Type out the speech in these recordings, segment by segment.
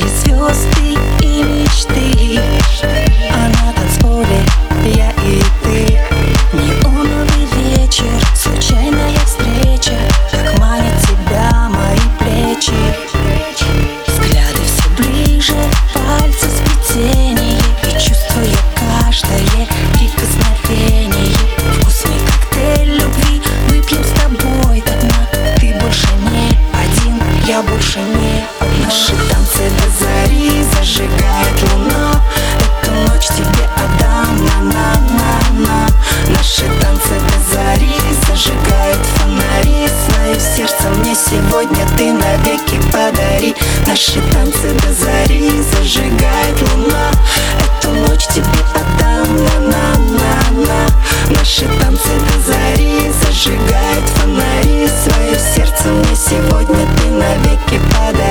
звезды и мечты. А на танцполе я и ты. Неоновый вечер, случайная встреча. Как манят тебя мои плечи. Взгляды все ближе, пальцы сплетение И чувствуя каждое прикосновение. Вкусный коктейль любви выпьем с тобой до Ты больше не один, я больше не одна Наши танцы до зари зажигает луна. Эту ночь тебе отдам, на-на-на-на. Наши танцы до зари зажигают фонари. Свое сердце мне сегодня ты навеки подари. Наши танцы до зари зажигает луна. Эту ночь тебе отдам, на-на-на-на. Наши танцы до зари зажигают фонари. Свое сердце мне сегодня ты навеки подари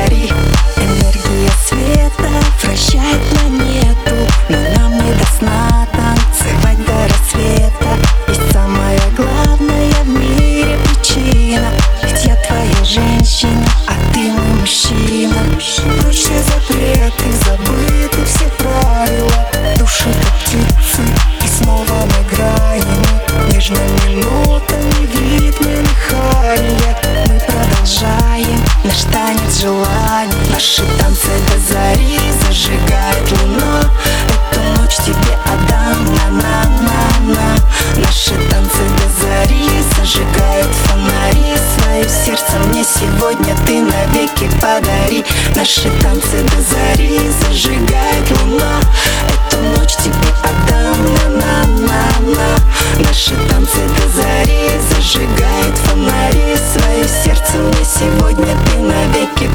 все запреты, забыты все правила. Души как и снова мы играем. Нежно минутами в ритме дыхания Мы продолжаем наш танец желаний. Наши танцы до зари зажигает Свое сердце. Мне сегодня ты навеки подари. Наши танцы до зари. Зажигает луна. Эту ночь тебе отдам, на-на-на-на. Наши танцы до зари. Зажигают фонари. Свое сердце мне сегодня ты навеки